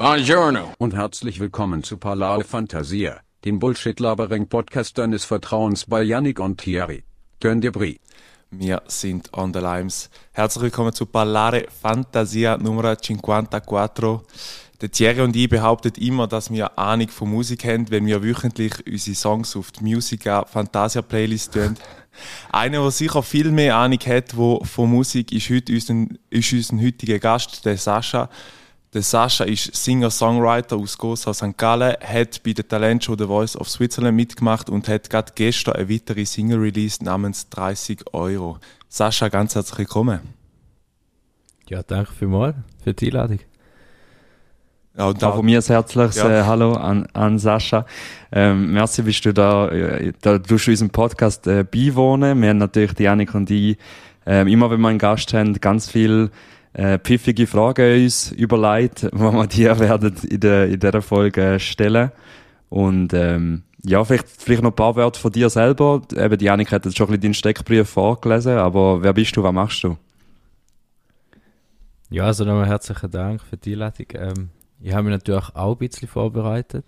Buongiorno. Und herzlich willkommen zu Parlare Fantasia, dem Bullshit-Labering-Podcast deines Vertrauens bei Yannick und Thierry. Turn dir Brie. Wir sind on the limes. Herzlich willkommen zu Parlare Fantasia Nummer 54. Der Thierry und ich behaupten immer, dass wir Ahnung von Musik haben, wenn wir wöchentlich unsere Songs auf die Musica Fantasia Playlist tun. Einer, der sicher viel mehr Ahnung hat wo, von Musik, ist heute unser, ist unser heutiger Gast, der Sascha. Der Sascha ist Singer-Songwriter aus Gosa St. Gallen, hat bei der Talentshow The Voice of Switzerland mitgemacht und hat gerade gestern eine weitere Single released namens 30 Euro. Sascha, ganz herzlich willkommen. Ja, danke vielmals für die Einladung. Ja, und Auch von mir ein herzliches Ja. äh, Hallo an, an Sascha. Ähm, merci, bist du da, äh, da du unserem Podcast äh, beiwohnen. Wir haben natürlich, die Janik und ich, ähm, immer wenn wir einen Gast haben, ganz viel äh, pfiffige Fragen uns überlegt, die wir dir werden in, der, in dieser Folge stellen. Und ähm, ja, vielleicht, vielleicht noch ein paar Worte von dir selber. Eben, die Janik hat jetzt schon ein bisschen deinen Steckbrief vorgelesen, aber wer bist du, was machst du? Ja, also nochmal herzlichen Dank für die Einladung. Ähm, ich habe mich natürlich auch ein bisschen vorbereitet.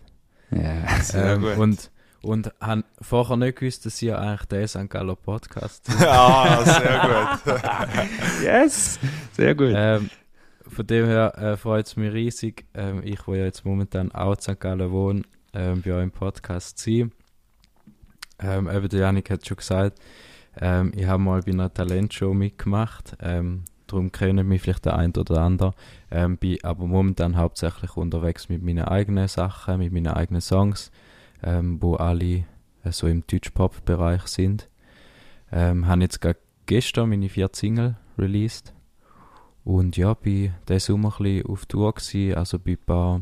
Ja. Sehr ähm, gut. Und, und habe vorher nicht gewusst, dass ihr eigentlich der St. Gallo Podcast ah, sehr gut. Yes! Sehr gut. ähm, Von dem her äh, freut es mich riesig. Ähm, ich, wo ja jetzt momentan auch in St. Gallen wohne, ähm, bei euch im Podcast sein. Ähm, eben der Janik hat schon gesagt, ähm, ich habe mal bei einer Talentshow mitgemacht. Ähm, darum kennen mich vielleicht der ein oder andere. Ähm, bin aber momentan hauptsächlich unterwegs mit meinen eigenen Sachen, mit meinen eigenen Songs, ähm, wo alle äh, so im Deutsch-Pop-Bereich sind. Ähm, habe jetzt gerade gestern meine vier Single released. Und ja, bin diesen Sommer ein bisschen auf Tour gewesen, also bei ein paar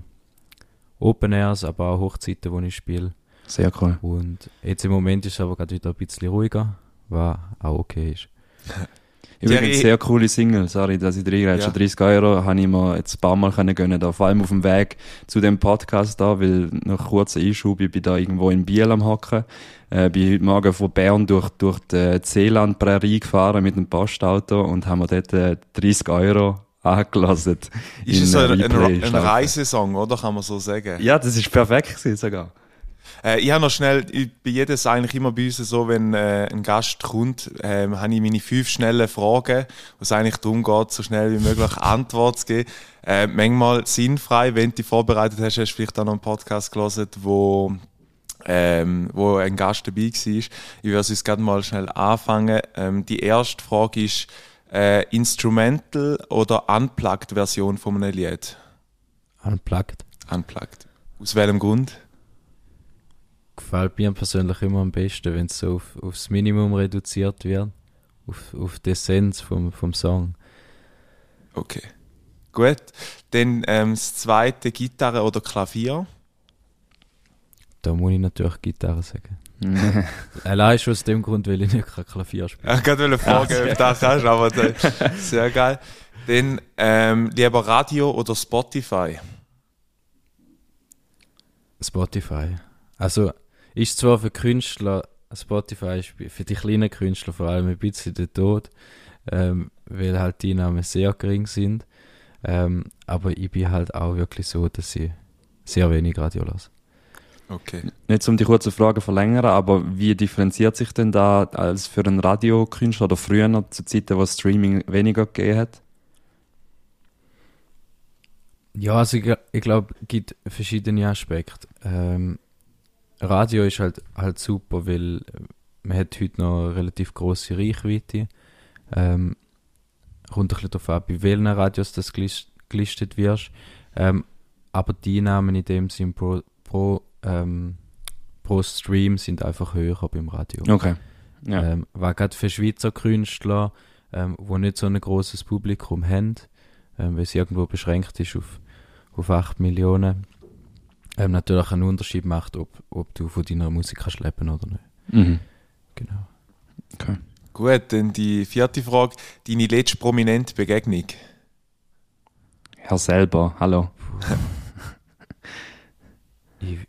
Open Airs, aber auch Hochzeiten, wo ich spiele. Sehr cool. Und jetzt im Moment ist es aber gerade wieder ein bisschen ruhiger, was auch okay ist. Übrigens, Thierry- sehr coole Single, sorry, dass ich drin Ja. ja. 30 Euro habe ich mir jetzt ein paar Mal können gönnen, da, vor allem auf dem Weg zu dem Podcast da, weil noch kurzer Einschub, ich bin da irgendwo in Biel am Hocken, äh, bin heute Morgen von Bern durch, durch die Seeland-Prärie gefahren mit dem Postauto und haben mir dort äh, 30 Euro angelassen. Ist es äh, ein, ein, ein. Reisesong, oder? Kann man so sagen? Ja, das ist perfekt sogar. Äh, ich habe noch schnell, ich, bei jedes eigentlich immer bei uns so, wenn äh, ein Gast kommt, ähm, habe ich meine fünf schnellen Fragen, wo es eigentlich darum geht, so schnell wie möglich Antwort zu geben. Äh, manchmal sinnfrei, wenn du dich vorbereitet hast, hast du vielleicht auch noch einen Podcast gelesen, wo, ähm, wo ein Gast dabei war. Ich würde uns gerade mal schnell anfangen. Ähm, die erste Frage ist, äh, Instrumental oder Unplugged Version von einem Lied? Unplugged. Unplugged. Aus welchem Grund? Gefällt mir persönlich immer am besten, wenn es so auf, aufs Minimum reduziert wird, auf, auf die Essenz vom, vom Song. Okay. Gut. Dann ähm, das zweite Gitarre oder Klavier. Da muss ich natürlich Gitarre sagen. Allein schon aus dem Grund, weil ich nicht kein Klavier spiele. Ich wollte fragen, ob du das hast, aber das, sehr geil. Dann ähm, lieber Radio oder Spotify. Spotify. Also ist zwar für Künstler, Spotify ist für die kleinen Künstler vor allem ein bisschen der Tod, ähm, weil halt die Einnahmen sehr gering sind. Ähm, aber ich bin halt auch wirklich so, dass ich sehr wenig Radio lasse. Okay. Nicht um die kurze Frage zu verlängern, aber wie differenziert sich denn da als für einen Radiokünstler oder früher zu Zeiten, wo Streaming weniger gegeben hat? Ja, also ich, ich glaube, es gibt verschiedene Aspekte. Ähm, Radio ist halt, halt super, weil äh, man hat heute noch eine relativ grosse Reichweite. Ähm, kommt ein bisschen darauf an, bei welchen Radios das gelis- gelistet wirst. Ähm, aber die Einnahmen in dem Sinn pro, pro, ähm, pro Stream sind einfach höher beim Radio. Okay. Ja. Ähm, weil gerade für Schweizer Künstler, ähm, wo nicht so ein großes Publikum haben, ähm, weil es irgendwo beschränkt ist auf, auf 8 Millionen, ähm, natürlich einen Unterschied macht, ob, ob du von deiner Musik kannst leben oder nicht. Mhm. Genau. Okay. Gut, dann die vierte Frage. Deine letzte prominente Begegnung. Herr selber, hallo. Ich, äh,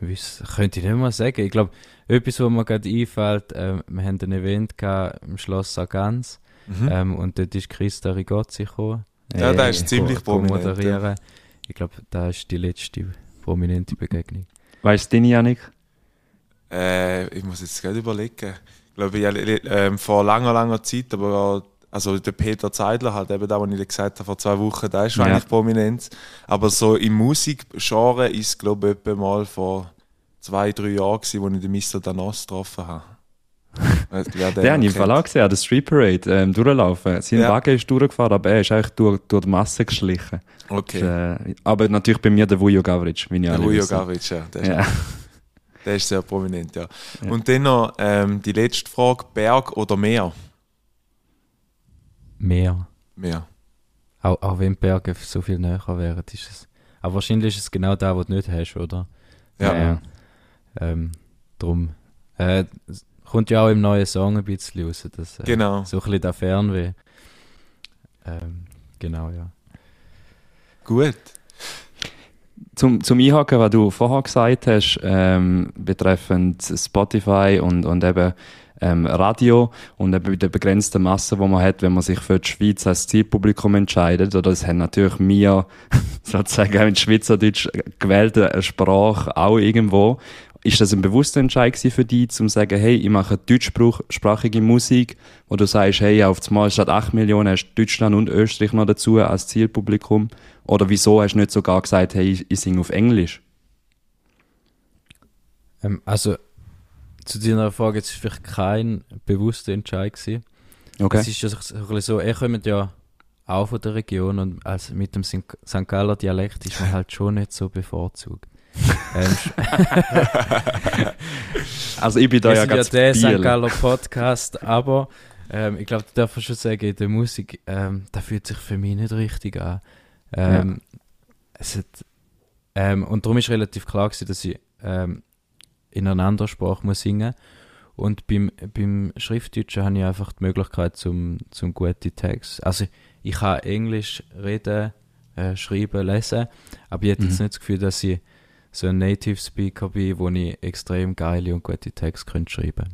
wiss, könnte ich nicht mal sagen. Ich glaube, etwas, was mir gerade einfällt, ähm, wir haben ein Event gehabt im Schloss Sargans Mhm. ähm, und dort ist Christa Rigozzi gekommen. Ja, der Äh, ist ziemlich prominent. Ja. Ich glaube, da ist die letzte prominente Begegnung. Weißt du deine, Janik? Äh, ich muss jetzt gerade überlegen. Ich glaube, ja, äh, vor langer, langer Zeit, aber also der Peter Zeidler hat eben da, was ich gesagt habe, vor zwei Wochen, da ist schon Ja. eigentlich Prominenz. Aber so im Musikgenre ist glaube ich etwa mal vor zwei, drei Jahren gewesen, wo ich den Mr. Danos getroffen habe. Äh, den Der habe noch ich im auch gesehen, an der Street Parade ähm, durchlaufen. Sein Ja. Wagen ist durchgefahren, aber er ist eigentlich durch, durch die Masse geschlichen. Okay. Äh, aber natürlich bei mir der Vujo Gavric, wie ich Der wissen. Gavic, ja. Der ist, Ja. der ist sehr prominent, ja. Ja. Und dann noch ähm, die letzte Frage: Berg oder Meer? Mehr. Meer. Auch, auch wenn Berge so viel näher wären, ist es. Aber wahrscheinlich ist es genau da, was du nicht hast, oder? Ja. Ja, ja. Ähm, drum. Äh, kommt ja auch im neuen Song ein bisschen raus. Das, äh, Genau. So ein bisschen der Fernweh. Ähm, genau, ja. Gut. Zum, zum Einhaken, was du vorher gesagt hast, ähm, betreffend Spotify und, und eben ähm, Radio und eben der begrenzten Masse, die man hat, wenn man sich für die Schweiz als Zielpublikum entscheidet, oder das haben natürlich wir sozusagen auch in Schweizerdeutsch gewählte Sprache auch irgendwo. Ist das ein bewusster Entscheid für dich, zum zu sagen, hey, ich mache deutschsprachige Musik, wo du sagst, hey, auf einmal statt 8 Millionen hast du Deutschland und Österreich noch dazu als Zielpublikum? Oder wieso hast du nicht sogar gesagt, hey, ich, singe auf Englisch? Ähm, also, zu deiner Frage, jetzt ist vielleicht kein bewusster Entscheid gewesen. Okay. Es ist ja so so so, er kommt ja auch von der Region und als mit dem St. St. Galler Dialekt ist man halt schon nicht so bevorzugt. Also ich bin da ja sind ja ganz der St. Biel. Galler Podcast, aber ähm, ich glaube, da darf man schon sagen, in der Musik, ähm, da fühlt sich für mich nicht richtig an. Ähm, es hat, ähm, und darum ist relativ klar gewesen, dass ich ähm, in einer anderen Sprache muss singen und beim, beim Schriftdeutschen habe ich einfach die Möglichkeit zum, zum gute Text. Also ich kann Englisch reden, äh, schreiben, lesen, aber ich jetzt Mhm. nicht das Gefühl, dass ich so ein Native Speaker bin, wo ich extrem geile und gute Texte könnte schreiben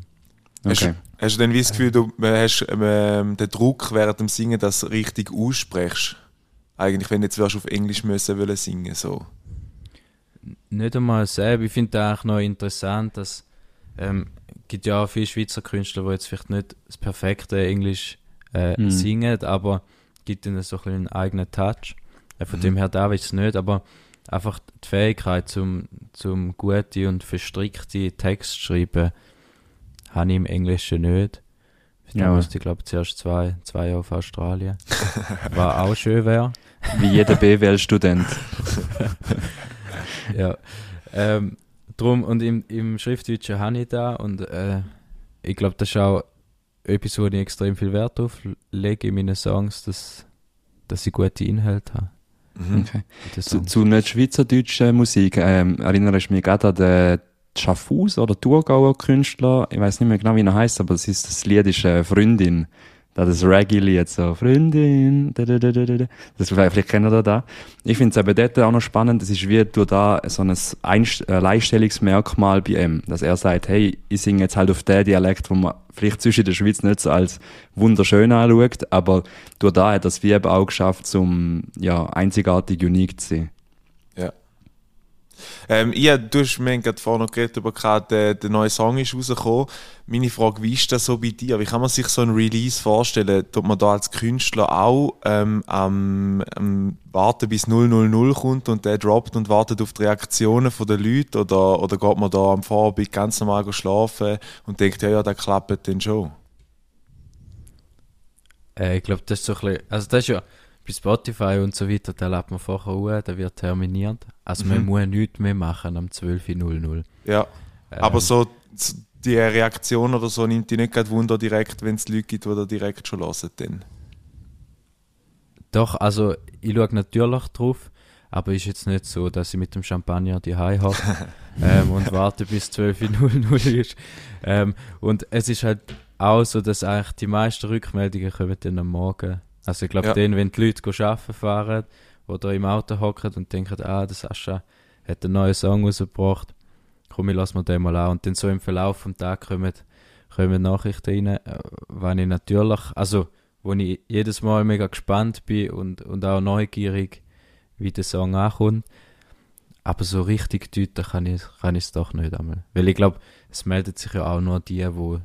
Okay. Hast du denn wie das Gefühl, du äh, hast ähm, den Druck während dem Singen, dass du richtig aussprichst? Eigentlich, wenn du jetzt wärst auf Englisch müssen wollen singen, so. Nicht einmal selber. Ich finde eigentlich noch interessant, dass ähm, gibt ja auch viele Schweizer Künstler, die jetzt vielleicht nicht das perfekte Englisch äh, Mhm. singen, aber gibt ihnen so ein einen eigenen Touch. Äh, von Mhm. dem her darf ich es nicht, aber einfach die Fähigkeit zum, zum gute und verstrickte Text schreiben, habe ich im Englischen nicht. Da Ja. musste ich glaube zuerst zwei, zwei Jahre auf Australien. Was auch schön wäre. Wie jeder BWL-Student. ja. Ähm, drum, und im, im Schriftdeutschen habe ich da und äh, ich glaube, das ist auch etwas, wo ich extrem viel Wert drauf lege in meinen Songs, dass, dass ich gute Inhalte habe. Mhm. Okay. Zu, zu nicht schweizerdeutschen Musik ähm, erinnere ich mich gerade an den Schaffhaus oder Thurgauer Künstler. Ich weiß nicht mehr genau, wie er heißt, aber es ist, das Lied ist äh, Freundin. Da das Reggae-Lied so, Freundin, da, da, da, da, da. Das, vielleicht kennt ihr da. Ich finde es eben dort auch noch spannend, es ist wie du da so ein äh, Alleinstellungsmerkmal bei ihm, dass er sagt, hey, ich singe jetzt halt auf den Dialekt, wo man vielleicht zwischen der Schweiz nicht so als wunderschön anschaut, aber durch da hat es wie eben auch geschafft, zum ja, einzigartig unique zu sein. Ähm, ja, du hast mir gerade vorhin noch geredet, gerade der, der neue Song ist rausgekommen. Meine Frage, wie ist das so bei dir? Wie kann man sich so ein Release vorstellen? Tut man da als Künstler auch ähm, am, am warten, bis 000 kommt und der droppt und wartet auf die Reaktionen der Leute? Oder, oder geht man da am Vorabend ganz normal schlafen und denkt, ja, ja, das klappt dann schon? Äh, ich glaube, das ist so ein bisschen, also das ist ja bei Spotify und so weiter, da lädt man vorher hoch, da wird terminiert. Also man Mhm. muss nichts mehr machen am 12.00. Ja, Ähm, aber so die Reaktion oder so nimmt die nicht gerade Wunder direkt, wenn es Leute gibt, die da direkt schon hören. Dann. Doch, also ich schaue natürlich drauf, aber ist jetzt nicht so, dass ich mit dem Champagner die hocke ähm, und warte bis 12.00 ist. Ähm, und es ist halt auch so, dass eigentlich die meisten Rückmeldungen kommen dann am Morgen. Also ich glaube, Ja. dann, wenn die Leute arbeiten fahren oder im Auto hocken und denken, ah, der Sascha hat einen neuen Song rausgebracht, komm, ich lass mir den mal an. Und dann so im Verlauf des Tages kommen, kommen Nachrichten rein, äh, wenn ich natürlich, also wo ich jedes Mal mega gespannt bin und, und auch neugierig, wie der Song ankommt. Aber so richtig deuten kann ich kann es doch nicht einmal. Weil ich glaube, es meldet sich ja auch nur die, wo,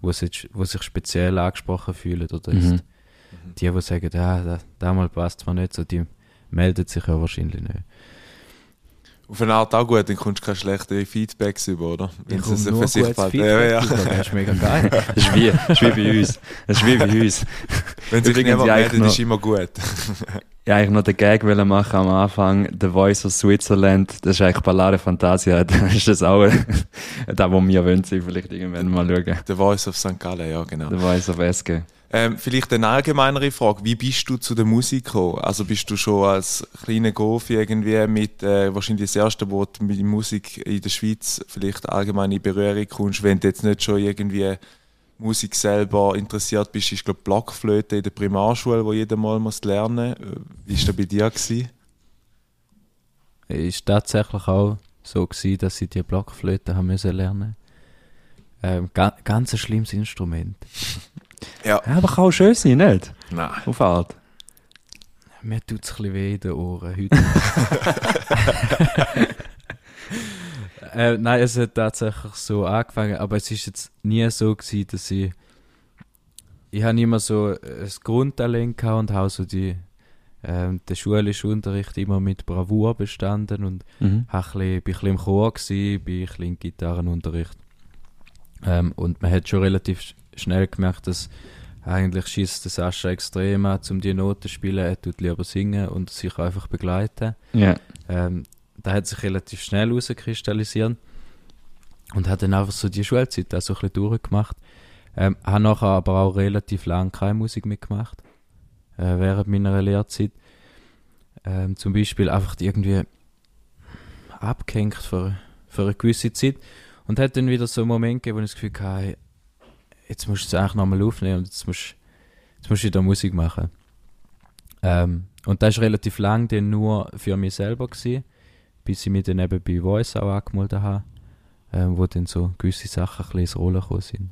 wo, sich, wo sich speziell angesprochen fühlen. Oder Mhm. ist die, die sagen, ja, da, da mal passt mir nicht so, die melden sich ja wahrscheinlich nicht. Auf eine Art auch gut, dann kommst du keine schlechten Feedbacks über, oder? Wenn es nur für sich. Feedback Ja, Das ist mega geil. Das ist wie, das ist wie bei uns. Das ist wie bei uns. Wenn sich niemand meldet, ist immer gut. Ja, eigentlich noch den Gag wollen machen am Anfang. The Voice of Switzerland. Das ist eigentlich Ballare Fantasia. Das ist das auch, da, wo wir wollen, vielleicht irgendwann mal schauen. The Voice of St. Gallen, ja, genau. The Voice of SG. Ähm, vielleicht eine allgemeinere Frage. Wie bist du zu der Musik gekommen? Also bist du schon als kleiner Gofi irgendwie mit, äh, wahrscheinlich das erste, wo du mit Musik in der Schweiz vielleicht allgemein in Berührung kommst, wenn du jetzt nicht schon irgendwie Musik selber interessiert bist, ist glaube Blockflöte in der Primarschule, wo jeder mal muss lernen. Äh, Wie war das bei dir gewesen? ist tatsächlich auch so gewesen, dass ich die Blockflöte haben müssen lernen. Ähm, ga, ganz ein schlimmes Instrument. Ja. Ja, aber kann auch schön sein, nicht? Nein. Auf Art. Mir tut es ein bisschen weh in den Ohren heute. äh, nein, es hat tatsächlich so angefangen, aber es ist jetzt nie so gewesen, dass ich ich habe immer so ein Grundtalent gehabt und habe so die ähm, den schulischen Unterricht immer mit Bravour bestanden und Mhm. ein bisschen, bin ein bisschen im Chor gewesen, bin ein bisschen im Gitarrenunterricht. Ähm, und man hat schon relativ schnell gemerkt, dass eigentlich schießt der Sascha extrem an, um die Noten zu spielen. Er tut lieber singen und sich einfach begleiten. Ja. Ähm, da hat sich relativ schnell herauskristallisiert und hat dann einfach so die Schulzeit auch so ein bisschen durchgemacht. Ähm, habe nachher aber auch relativ lange keine Musik mitgemacht, äh, während meiner Lehrzeit. Ähm, zum Beispiel einfach irgendwie abgehängt für, für eine gewisse Zeit und hat dann wieder so einen Moment gegeben, wo ich das Gefühl hatte, jetzt musst du es eigentlich nochmal aufnehmen und jetzt musst, jetzt musst du wieder Musik machen. Ähm, und das war relativ lang dann nur für mich selber, gewesen, bis ich mich dann eben bei Voice auch angemeldet habe, ähm, wo dann so gewisse Sachen ein bisschen ins Rollen gekommen sind.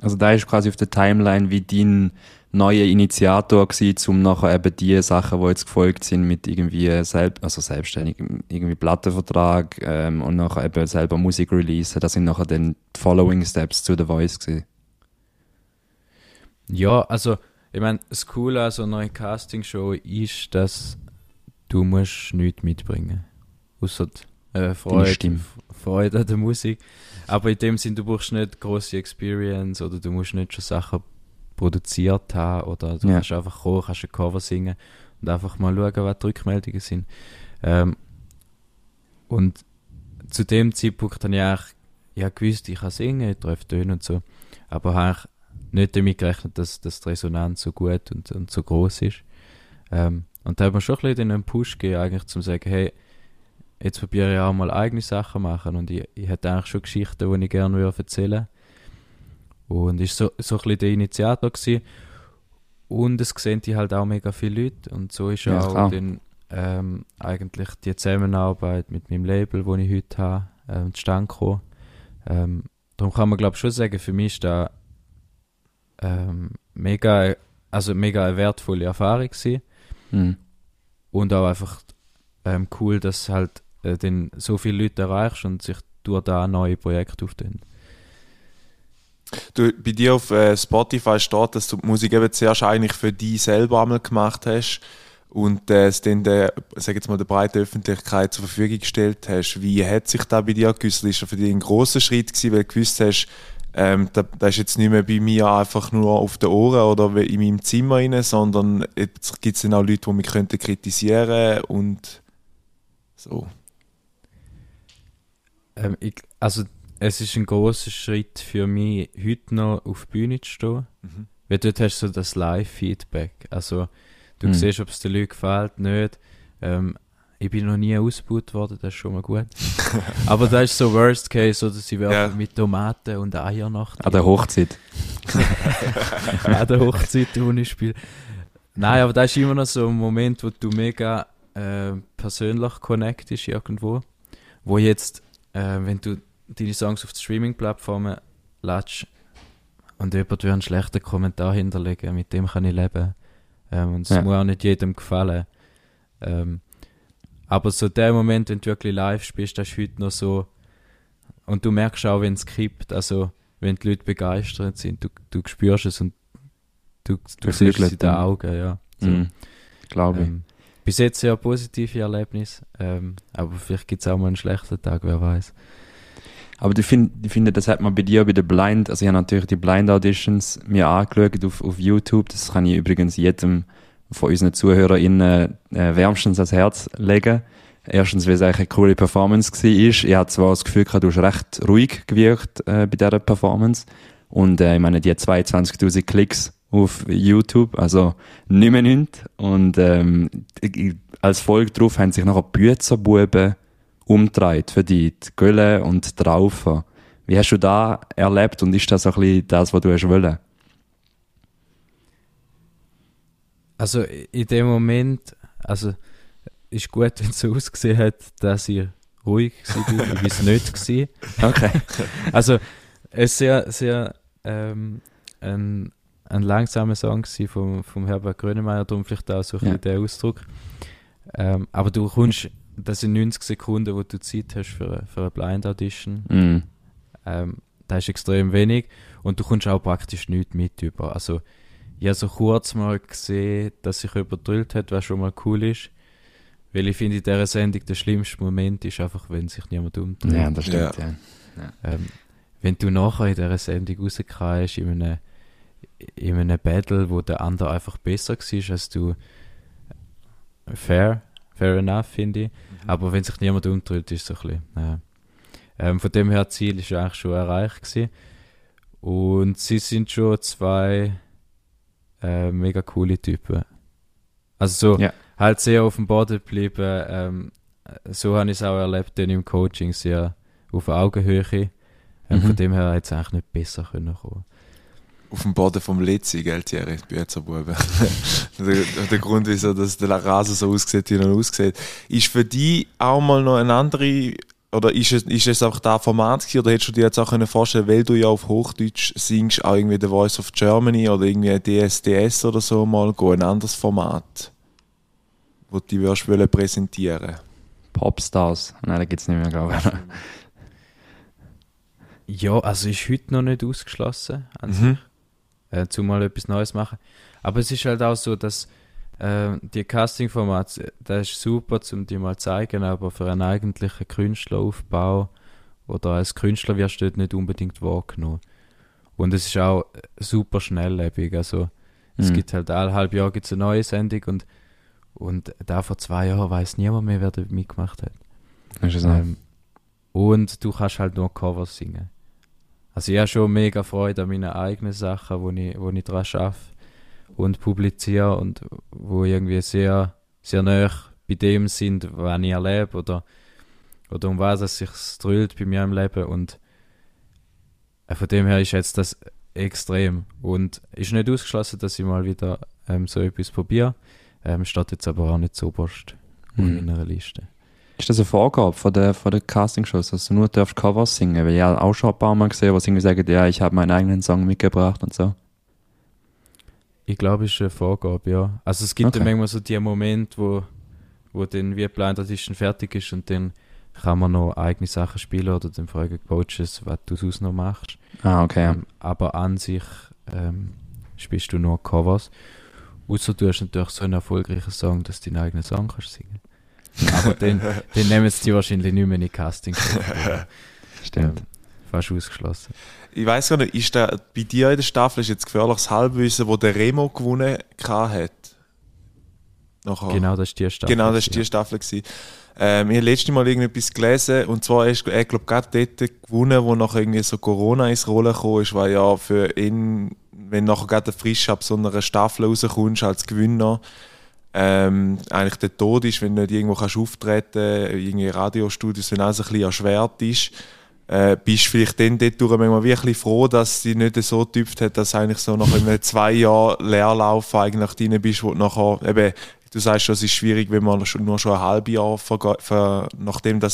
Also da ist quasi auf der Timeline wie dein neuer Initiator gewesen, um nachher eben die Sachen, die jetzt gefolgt sind, mit irgendwie selb also selbstständig, irgendwie Plattenvertrag ähm, und nachher eben selber Musik releasen. Das sind nachher dann die Following Steps zu The Voice gewesen. Ja, also, ich meine, das Coole an so einer neuen Castingshow ist, dass du musst nichts mitbringen Außer äh, Freude. Freude an der Musik. Aber in dem Sinn, du brauchst nicht große Experience oder du musst nicht schon Sachen produziert haben oder du Ja. kannst einfach kommen, kannst ein Cover singen und einfach mal schauen, was die Rückmeldungen sind. Ähm, und zu dem Zeitpunkt habe ich eigentlich ja, gewusst, ich kann singen, ich treffe Töne und so, aber habe nicht damit gerechnet, dass, dass die Resonanz so gut und, und so groß ist. Ähm, und da hat man schon ein bisschen einen Push gegeben, eigentlich zum sagen, hey, jetzt probiere ich auch mal eigene Sachen machen und ich, ich hätte eigentlich schon Geschichten, die ich gerne würde erzählen und ist so, so ein bisschen der Initiator gewesen. und es sehen die halt auch mega viele Leute und so ist Ja, auch klar. dann ähm, eigentlich die Zusammenarbeit mit meinem Label, das ich heute habe, ähm, zustande gekommen. Ähm, darum kann man glaube ich schon sagen, für mich ist da ähm, mega, also mega eine wertvolle Erfahrung gewesen. Mhm. Und auch einfach ähm, cool, dass halt äh, dann so viele Leute erreichst und sich durch da neue Projekte auftun. Du, bei dir auf äh, Spotify steht, dass du die Musik eben zuerst eigentlich für dich selber einmal gemacht hast und äh, es dann der, sag jetzt mal, der breiten Öffentlichkeit zur Verfügung gestellt hast. Wie hat sich da bei dir gewusst? Ist das für dich ein großer Schritt gewesen, weil du gewusst hast, ähm, da, da ist jetzt nicht mehr bei mir einfach nur auf den Ohren oder in meinem Zimmer rein, sondern jetzt gibt es dann auch Leute, die mich könnten kritisieren und so. Ähm, ich, also es ist ein großer Schritt für mich, heute noch auf die Bühne zu stehen. Mhm. Weil dort hast du so das Live-Feedback. Also du Mhm. siehst, ob es den Leuten gefällt, nicht. Ähm, ich bin noch nie ausgebaut worden, das ist schon mal gut. Aber das ist so Worst Case, oder sie werfen Ja. mit Tomaten und Eier nach. An der Hochzeit. an der Hochzeit, wo ich spiele. Nein, aber das ist immer noch so ein Moment, wo du mega äh, persönlich connectest irgendwo. Wo jetzt, äh, wenn du deine Songs auf die Streaming-Plattformen lädst und jemand will einen schlechten Kommentar hinterlegen, mit dem kann ich leben. Ähm, und es Ja. muss auch nicht jedem gefallen. Ähm, aber so der Moment, wenn du wirklich live spielst, das ist heute noch so. Und du merkst auch, wenn es kippt, also wenn die Leute begeistert sind, du, du spürst es und du, du siehst es in den Augen, ja. So, Mhm. Glaube ich. ähm, bis jetzt sehr positive Erlebnisse, ähm, aber vielleicht gibt es auch mal einen schlechten Tag, wer weiß. Aber ich finde, ich finde, das hat man bei dir bei den Blind, also ich habe natürlich die Blind Auditions mir angeschaut auf, auf YouTube, das kann ich übrigens jedem von unseren ZuhörerInnen äh, wärmstens ans Herz legen. Erstens, weil es eigentlich eine coole Performance war. Ich hatte zwar das Gefühl, gehabt, du hast recht ruhig gewirkt äh, bei dieser Performance. Und äh, ich meine, die hat 22'000 Klicks auf YouTube, also nicht mehr nichts. Und ähm, als Folge darauf haben sich nachher Büzerbuben umgedreht für die, die Gülle und die Raufen. Wie hast du da erlebt und ist das ein bisschen das, was du hast wollen? Also in dem Moment, also ist gut, wenn es so ausgesehen hat, dass ich ruhig war, ich war es nicht. Gewesen. Okay. Also es sehr, sehr ähm, ein, ein langsamer Song vom, vom Herbert Grönemeyer, darum vielleicht auch so ein Ja. bisschen der Ausdruck. Ähm, aber du kommst, das sind 90 Sekunden, wo du Zeit hast für, eine- für eine Blind Audition. mm. Ähm, das ist extrem wenig und du kommst auch praktisch nichts mit über. Also ich habe so kurz mal gesehen, dass sich jemand hat, was schon mal cool ist. Weil ich finde, in dieser Sendung der schlimmste Moment ist einfach, wenn sich niemand umdreht. Ja, das stimmt, ja. Ähm, wenn du nachher in dieser Sendung rauskommst, in einem, in einem Battle, wo der andere einfach besser war als du, fair, fair enough, finde ich. Aber wenn sich niemand umdreht, ist es so ein bisschen, naja. Ähm, von dem her, Ziel ist eigentlich schon erreicht gewesen. Und sie sind schon zwei äh, mega coole Typen. Also so, Ja. halt sehr auf dem Boden geblieben. Ähm, so habe ich es auch erlebt, dann im Coaching sehr auf Augenhöhe. Ähm, Mhm. Von dem her hätte es eigentlich nicht besser können kommen. Auf dem Boden vom Litzi, gell, Thierry, die Büzerbuben. der, der Grund, wieso dass der Rasen so aussieht, wie er aussieht. Ist für dich auch mal noch eine andere, oder ist es, ist es einfach das Format gewesen, oder hättest du dir jetzt auch können vorstellen, weil du ja auf Hochdeutsch singst, auch irgendwie The Voice of Germany oder irgendwie DSDS oder so mal gehen, ein anderes Format, wo du dich würdest wollen präsentieren Popstars. Nein, da gibt's nicht mehr, glaube ich. Ja, also ist heute noch nicht ausgeschlossen, an Mhm. Äh, zumal etwas Neues machen. Aber es ist halt auch so, dass äh, die Casting-Formate, das ist super, um die mal zu zeigen, aber für einen eigentlichen Künstleraufbau oder als Künstler wirst du dort nicht unbedingt wahrgenommen. Und es ist auch äh, super schnelllebig, also es Mhm. gibt halt alle halb Jahr gibt's eine neue Sendung und, und da vor zwei Jahren weiß niemand mehr, wer da mitgemacht hat. Ähm, und du kannst halt nur Covers singen. Also ich habe schon mega Freude an meinen eigenen Sachen, wo ich, wo ich dran arbeite und publiziere und wo irgendwie sehr, sehr nah bei dem sind, was ich erlebe oder, oder um was es sich drüllt bei mir im Leben und äh, von dem her ist jetzt das extrem und ist nicht ausgeschlossen, dass ich mal wieder ähm, so etwas probiere. Ähm, steht jetzt aber auch nicht so oberst auf Mhm. meiner Liste. Ist das eine Vorgabe von der, von der Castingshows, dass du nur darfst Covers singen? Weil ich habe auch schon ein paar Mal gesehen, wo sie irgendwie sagen, ja, ich habe meinen eigenen Song mitgebracht und so. Ich glaube, es ist eine Vorgabe, ja. Also es gibt Okay. ja manchmal so die Momente, wo, wo dann wie Blind Audition fertig ist und dann kann man noch eigene Sachen spielen oder dann fragen Coaches, was du sonst noch machst. Ah, okay. Ähm, aber an sich ähm, spielst du nur Covers. Außer du hast natürlich so einen erfolgreichen Song, dass du deinen eigenen Song kannst singen. Aber dann, dann nehmen sie wahrscheinlich nicht mehr in die Casting. Stimmt. ähm, fast ausgeschlossen. Ich weiß gar nicht, ist der, bei dir in der Staffel ist jetzt gefährliches Halbwissen, wo der Remo gewonnen hat? Nachher. Genau, das ist die Staffel. Genau, das war die Staffel. Gewesen. Ähm, ich habe letztes Mal irgendetwas gelesen und zwar ist er, glaube gerade dort gewonnen, wo nachher irgendwie so Corona ins Rollen gekommen ist, weil ja für ihn, wenn nachher gerade frisch ab so einer Staffel rauskommst als Gewinner, ähm, eigentlich der Tod ist, wenn du nicht irgendwo kannst auftreten irgendwie Radiostudios, wenn alles ein bisschen erschwert ist, äh, bist du vielleicht dann dort manchmal wirklich froh, dass sie nicht so getüpft hat, dass eigentlich so nach einem zwei Jahren Leerlauf eigentlich drin bist, wo du nachher eben Du sagst schon, es ist schwierig, wenn man schon, nur schon ein halbes Jahr, verge- ver, nachdem du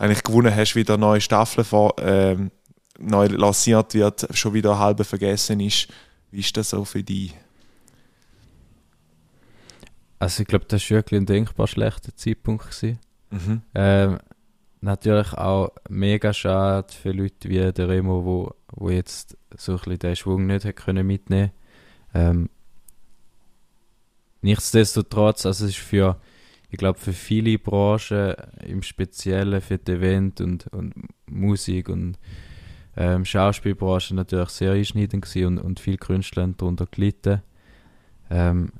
eigentlich gewonnen hast, wieder eine neue Staffel vor, ähm, neu lanciert wird, schon wieder halbe vergessen ist. Wie ist das so für dich? Also ich glaube, das war wirklich ein denkbar schlechter Zeitpunkt. Gewesen. Mhm. Ähm, natürlich auch mega schade für Leute wie der Remo, wo, wo jetzt so ein bisschen den Schwung nicht hat können mitnehmen ähm, Nichtsdestotrotz, also es ist für, ich glaube, für viele Branchen, im Speziellen für die Event und, und Musik und ähm, Schauspielbranche natürlich sehr einschneidend gewesen und, und viele Künstler haben darunter gelitten. Ähm,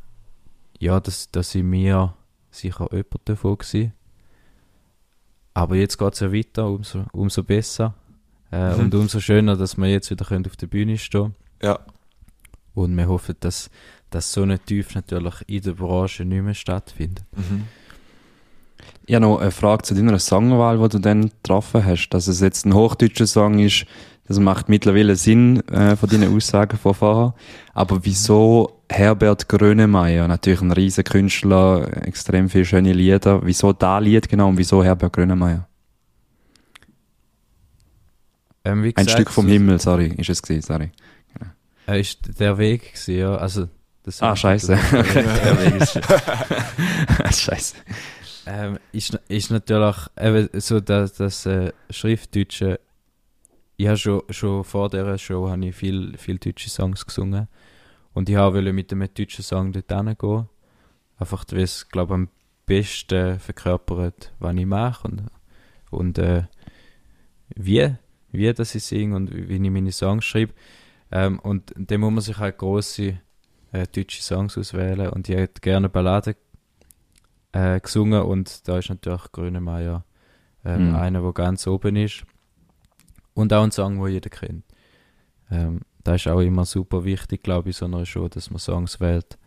ja, das, das sind wir sicher jemand davon gewesen. Aber jetzt geht es ja weiter, umso, umso besser. Äh, Mhm. Und umso schöner, dass wir jetzt wieder können auf der Bühne stehen Ja. Und wir hoffen, dass, dass so eine Tief natürlich in der Branche nicht mehr stattfindet. Mhm. Ich habe noch eine Frage zu deiner Songwahl, die du dann getroffen hast. Dass es jetzt ein hochdeutscher Song ist, das macht mittlerweile Sinn äh, von deinen Aussagen von vorher. Aber wieso Herbert Grönemeyer, natürlich ein riesen Künstler, extrem viele schöne Lieder. Wieso da Lied genau und wieso Herbert Grönemeyer? Ähm, wie Ein gesagt, Stück vom Himmel, sorry, ist es gewesen, sorry. Äh, ist der Weg gewesen, ja. Also, das Ah, scheiße. Okay, der Weg ist- scheiße. ähm, ist, ist natürlich eben so das, das äh, Schriftdeutsche. Ich habe schon, schon vor dieser Show habe ich viel, viel deutsche Songs gesungen. Und ich wollte mit einem deutschen Song dort hingehen. Einfach, weil es, glaube ich, am besten verkörpert, was ich mache und, und äh, wie, wie das ich singe und wie, wie ich meine Songs schreibe. Ähm, und dann muss man sich halt grosse äh, deutsche Songs auswählen. Und ich hätte gerne Balladen äh, gesungen und da ist natürlich Grönemeyer ähm, Mhm. einer, der ganz oben ist. Und auch ein Song, den jeder kennt. Ähm, das ist auch immer super wichtig, glaube ich, so einer Show, dass man Songs wählt,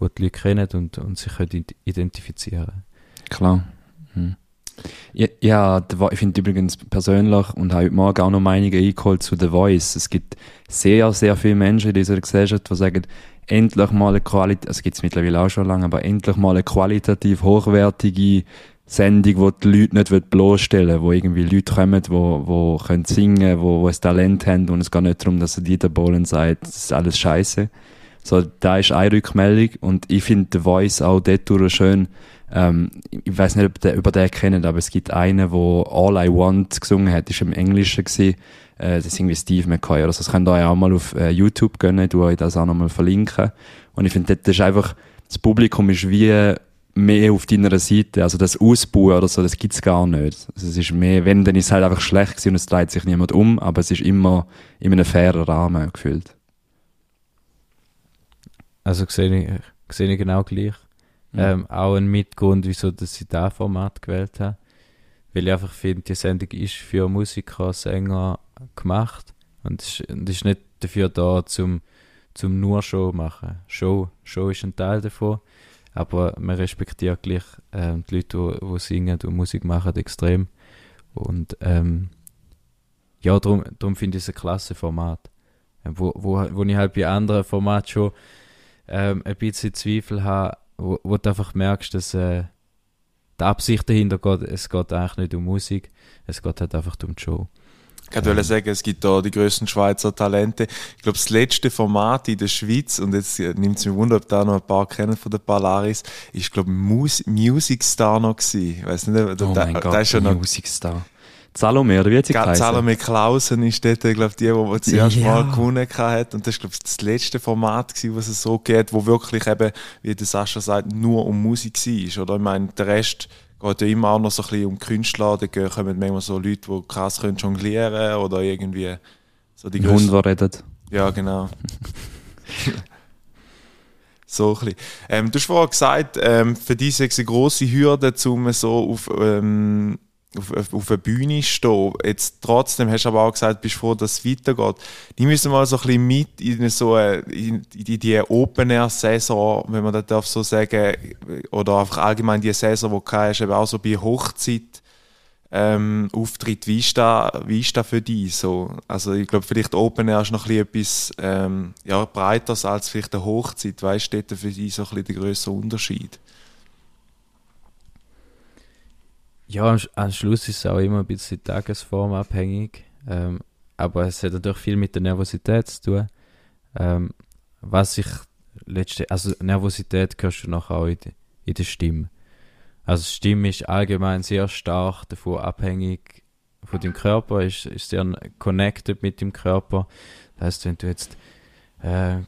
die die Leute kennen und, und sich können ident- identifizieren Klar. Hm. Ja, ja ich finde übrigens persönlich und habe heute Morgen auch noch Meinungen eingeholt zu The Voice. Es gibt sehr, sehr viele Menschen in dieser Gesellschaft, die sagen, endlich mal eine Qualität, also gibt es mittlerweile auch schon lange, aber endlich mal eine qualitativ hochwertige Sendung, wo die Leute nicht bloßstellen wo irgendwie Leute kommen, wo, wo können singen, wo, wo ein Talent haben und es geht nicht darum, dass Dieter Bohlen sagt, das ist alles scheiße. So, da ist eine Rückmeldung und ich finde The Voice auch dort schön, ähm, ich weiß nicht, ob der, über den kennt, aber es gibt einen, wo All I Want gesungen hat, ist im Englischen gewesen. Äh, das ist irgendwie Steve McCoy oder so. Das könnt ihr euch auch mal auf äh, YouTube gönnen, du euch das auch nochmal verlinken. Und ich finde, dort ist einfach, das Publikum ist wie mehr auf deiner Seite. Also das Ausbauen oder so, das gibt's gar nicht. Also es ist mehr, wenn, dann ist es halt einfach schlecht gewesen und es dreht sich niemand um, aber es ist immer in einem fairen Rahmen gefühlt. Also sehe ich, sehe ich genau gleich. Ja. Ähm, auch ein Mitgrund, wieso dass ich das Format gewählt habe. Weil ich einfach finde, die Sendung ist für Musiker, Sänger gemacht und ist, und ist nicht dafür da, zum, zum nur Show machen. Show, Show ist ein Teil davon, aber man respektiert gleich ähm, die Leute, die, die singen und Musik machen, extrem. Und ähm, ja, darum, darum finde ich es ein klasse Format. Ähm, Wo, wo, wo ich halt bei anderen Formaten schon ähm, ein bisschen Zweifel habe, wo, wo du einfach merkst, dass äh, die Absicht dahinter geht, es geht eigentlich nicht um Musik, es geht halt einfach um die Show. Ich wollte Ähm. sagen, es gibt da die grössten Schweizer Talente. Ich glaube, das letzte Format in der Schweiz, und jetzt nimmt es mich wunder, ob da noch ein paar kennen von den Polaris, ist, glaube ich, Mus Music Star noch gewesen. Ich weiss nicht, Oh da, mein da Gott, ist schon noch Music Star. Salome, oder wie hat sie geheißen? Salome Klausen ist dort, glaube ich, die, die die zuerst Ja. mal gewonnen hat. Und das ist, glaube ich, das letzte Format gewesen, was es so geht, wo wirklich eben, wie der Sascha sagt, nur um Musik war. Oder ich meine, der Rest geht ja immer auch noch so ein bisschen um Künstler. Da kommen manchmal so Leute, die krass können jonglieren oder irgendwie so die Die Hund, der redet. ja, genau. so ein bisschen. Ähm, du hast vorhin gesagt, ähm, für dich ist eine grosse Hürde, um so auf, ähm, auf, auf, auf eine Bühne stehen. Jetzt trotzdem hast du aber auch gesagt, bist froh, dass es weitergeht. Die müssen mal so ein bisschen mit in so eine, in die, Open-Air-Saison, wenn man das darf so sagen, oder einfach allgemein die Saison, die du hast, eben auch so bei Hochzeit ähm, Auftritt, wie ist da, wie ist da für dich so? Also ich glaube, vielleicht Open Air ist noch ein bisschen etwas ähm, ja, breiteres als vielleicht eine Hochzeit. Weißt du, dort für dich so ein bisschen der größere Unterschied? Ja, am, am Schluss ist es auch immer ein bisschen tagesformabhängig, ähm, aber es hat natürlich viel mit der Nervosität zu tun. Ähm, was ich letzte, also Nervosität hörst du nachher auch in, de- in der Stimme. Also die Stimme ist allgemein sehr stark davon abhängig von dem Körper, ist, ist sehr connected mit dem Körper. Das heißt, wenn du jetzt äh,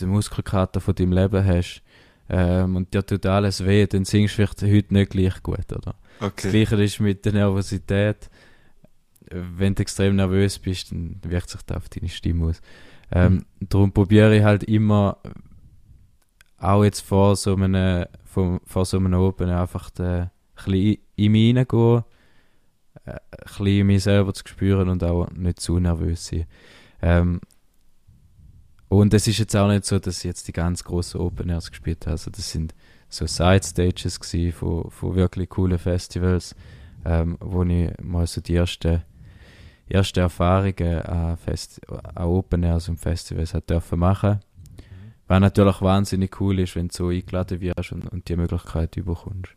den Muskelkater von deinem Leben hast ähm, und dir tut alles weh, dann singst du vielleicht heute nicht gleich gut, oder? Okay. Das Gleiche ist mit der Nervosität. Wenn du extrem nervös bist, dann wirkt sich das auf deine Stimme aus. Ähm, mhm. Darum probiere ich halt immer, auch jetzt vor so einem, vor, vor so einem Open, einfach ein bisschen in mich hineingehen, äh, ein bisschen mich selber zu spüren und auch nicht zu nervös sein. Ähm, und es ist jetzt auch nicht so, dass ich jetzt die ganz großen Open Airs gespielt habe. Also das sind so Side Stages von, von wirklich coolen Festivals, ähm, wo ich mal so die ersten erste Erfahrungen an, Fest an Open Airs und Festivals hat dürfen machen. Was natürlich wahnsinnig cool ist, wenn du so eingeladen wirst und, und die Möglichkeit bekommst.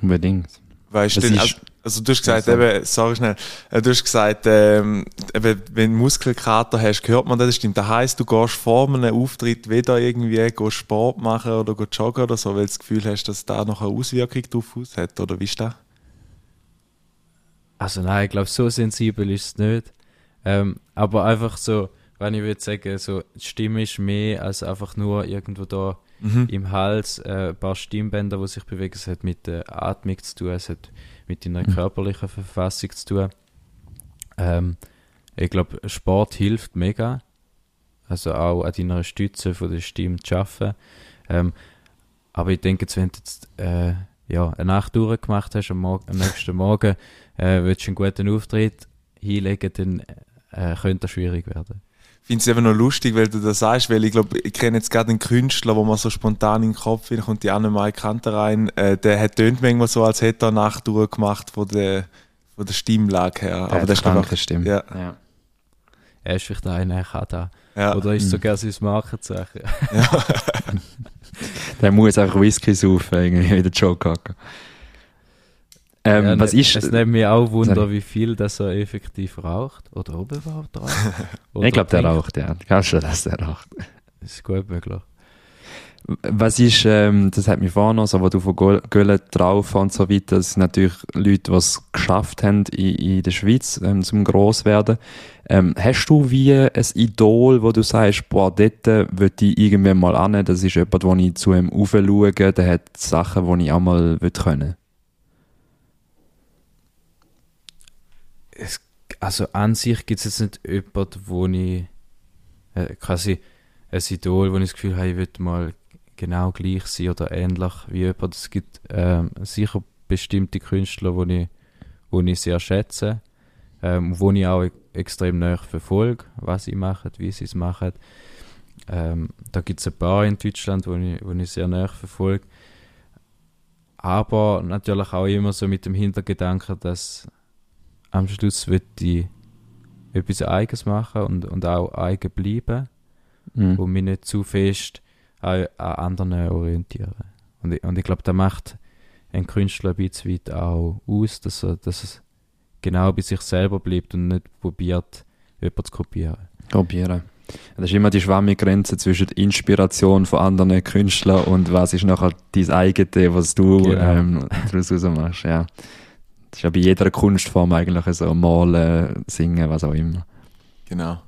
Unbedingt. Weißt du, also, also, du hast gesagt, also. eben, sorry schnell, äh, du hast gesagt, ähm, eben, wenn du Muskelkater hast, hört man das, das stimmt. Das heisst, du gehst vor einem Auftritt wieder irgendwie gehst Sport machen oder gehst joggen oder so, weil du das Gefühl hast, dass da noch eine Auswirkung drauf hat, oder wie ist das? Also nein, ich glaube, so sensibel ist es nicht. Ähm, aber einfach so, wenn ich würde sagen, so, die Stimme ist mehr als einfach nur irgendwo da mhm. im Hals äh, ein paar Stimmbänder, die sich bewegen. Es hat mit der Atmung zu tun, es hat mit deiner mhm. körperlichen Verfassung zu tun. Ähm, ich glaube, Sport hilft mega. Also auch an deiner Stütze von der Stimme zu arbeiten. Ähm, aber ich denke, jetzt, wenn du jetzt äh, ja, eine Nacht durchgemacht hast, am, Morgen, am nächsten Morgen äh, willst du einen guten Auftritt hinlegen, dann äh, könnte das schwierig werden finde es eben noch lustig, weil du das sagst, weil ich glaube, ich kenne jetzt gerade einen Künstler, wo man so spontan in den Kopf findet, kommt die Anne-Mai Kanter rein, äh, der hat tönt manchmal so, als hätte er Nacht durchgemacht von der, von der Stimmlage her. Der Aber das ist Stimme. Ja. ja. Er ist vielleicht einer, er kann da. Ja. Oder ist mhm. sogar sein Markenzeichen. Ja. der muss einfach Whisky saufen, irgendwie wie der Joe Cocker. Ähm, ja, was ne, ist, es nimmt mich auch Wunder, sorry. wie viel das er effektiv raucht. Oder ob er überhaupt raucht. ich glaube, der raucht, ja. Kannst du dass der raucht. Das ist gut möglich. Was ist, ähm, das hat mich vorhin noch, so, wo du von Göllen drauf und so weiter, das sind natürlich Leute, die es geschafft haben in, in der Schweiz ähm, zum Grosswerden. Ähm, hast du wie ein Idol, wo du sagst, boah, dort würde ich irgendwann mal an, das ist jemand, wo ich zu ihm aufschaue, der hat Sachen, die ich auch mal können würde? es, also an sich gibt es jetzt nicht jemanden, wo ich äh, quasi ein Idol, wo ich das Gefühl habe, ich würde mal genau gleich sein oder ähnlich wie jemand. Es gibt ähm, sicher bestimmte Künstler, wo ich, wo ich sehr schätze, ähm, wo ich auch extrem näher verfolge, was sie machen, wie sie es machen. Ähm, da gibt es ein paar in Deutschland, wo ich, wo ich sehr näher verfolge. Aber natürlich auch immer so mit dem Hintergedanken, dass am Schluss will ich etwas Eigenes machen und, und auch eigen bleiben mhm. und mich nicht zu fest an, an anderen orientieren. Und ich, und ich glaube, da macht ein Künstler ein bisschen weit auch aus, dass er, dass es genau bei sich selber bleibt und nicht probiert, jemanden zu kopieren. Kopieren. Das ist immer die schwammige Grenze zwischen der Inspiration von anderen Künstlern und was ist nachher dein eigene, was du genau. ähm, daraus machst. Ja. Das ist ja bei jeder Kunstform eigentlich so, malen, singen, was auch immer. Genau.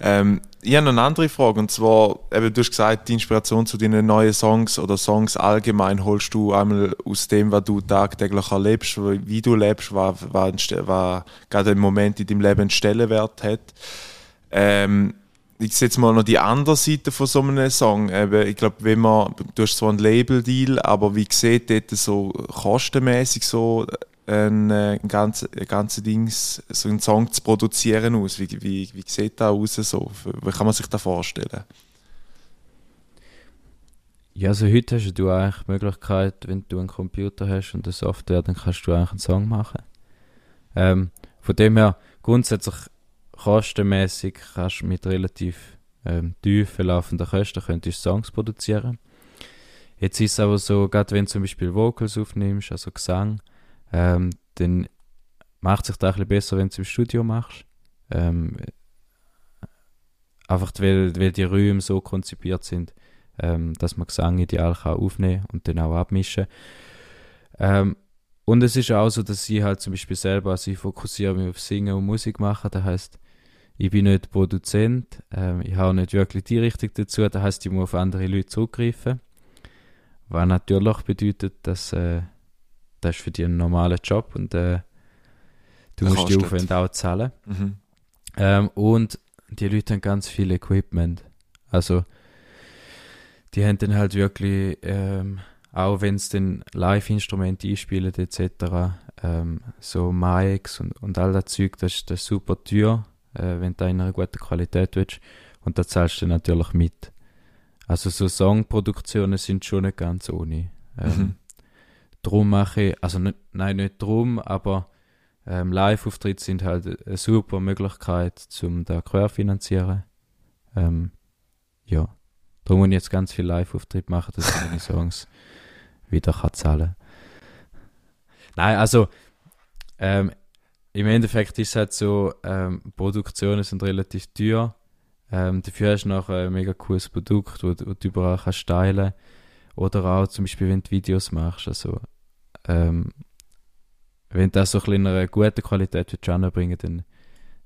Ähm, ich habe noch eine andere Frage, und zwar, eben, du hast gesagt, die Inspiration zu deinen neuen Songs oder Songs allgemein holst du einmal aus dem, was du tagtäglich erlebst, wie du lebst, was, was, was gerade im Moment in deinem Leben einen Stellenwert hat. Ähm, ich sehe jetzt mal noch die andere Seite von so einem Song. Ich glaube, wenn man, du hast zwar einen Label-Deal, aber wie sieht dort so kostenmäßig so ein, äh, ein, ganz, ein ganzes Dings, so einen Song zu produzieren aus? Wie, wie, wie sieht das aus? So? Wie kann man sich das vorstellen? Ja, also heute hast du eigentlich die Möglichkeit, wenn du einen Computer hast und eine Software, dann kannst du eigentlich einen Song machen. Ähm, von dem her, grundsätzlich kostenmäßig kannst du mit relativ ähm, tiefen laufenden Kosten könntest Songs produzieren. Jetzt ist es aber so, gerade wenn du zum Beispiel Vocals aufnimmst, also Gesang, ähm, dann macht sich das ein besser, wenn du es im Studio machst. Ähm, einfach weil, weil die Räume so konzipiert sind, ähm, dass man Gesang ideal kann aufnehmen und dann auch abmischen. Ähm, und es ist auch so, dass ich halt zum Beispiel selber, also ich fokussiere mich auf Singen und Musik machen, das heißt, ich bin nicht Produzent, ähm, ich habe nicht wirklich die Richtung dazu, das heißt, ich muss auf andere Leute zurückgreifen, was natürlich bedeutet, dass äh, das ist für dich ein normaler Job und äh, du musst die. Aufwände auch zahlen. Mhm. Ähm, und die Leute haben ganz viel Equipment. Also, die haben dann halt wirklich, ähm, auch wenn es dann Live-Instrumente einspielen etc., ähm, so Mics und, und all das Zeug, das, ist- das ist super teuer, äh, wenn du in einer guten Qualität willst. Und da zahlst du natürlich mit. Also so Songproduktionen sind schon nicht ganz ohne. Ähm, Mhm. Drum mache ich, also nicht, nein, nicht drum, aber ähm, Live-Auftritte sind halt eine super Möglichkeit, um da querfinanzieren. Ähm, ja, darum muss ich jetzt ganz viel Live-Auftritte machen, dass ich meine Songs wieder kann zahlen Nein, also ähm, im Endeffekt ist es halt so, ähm, Produktionen sind relativ teuer. Ähm, dafür hast du nachher ein mega cooles Produkt, wo, du- wo du überall kannst teilen Oder auch zum Beispiel, wenn du Videos machst. Also, ähm, wenn du das so ein in einer guten Qualität willst anbringen dann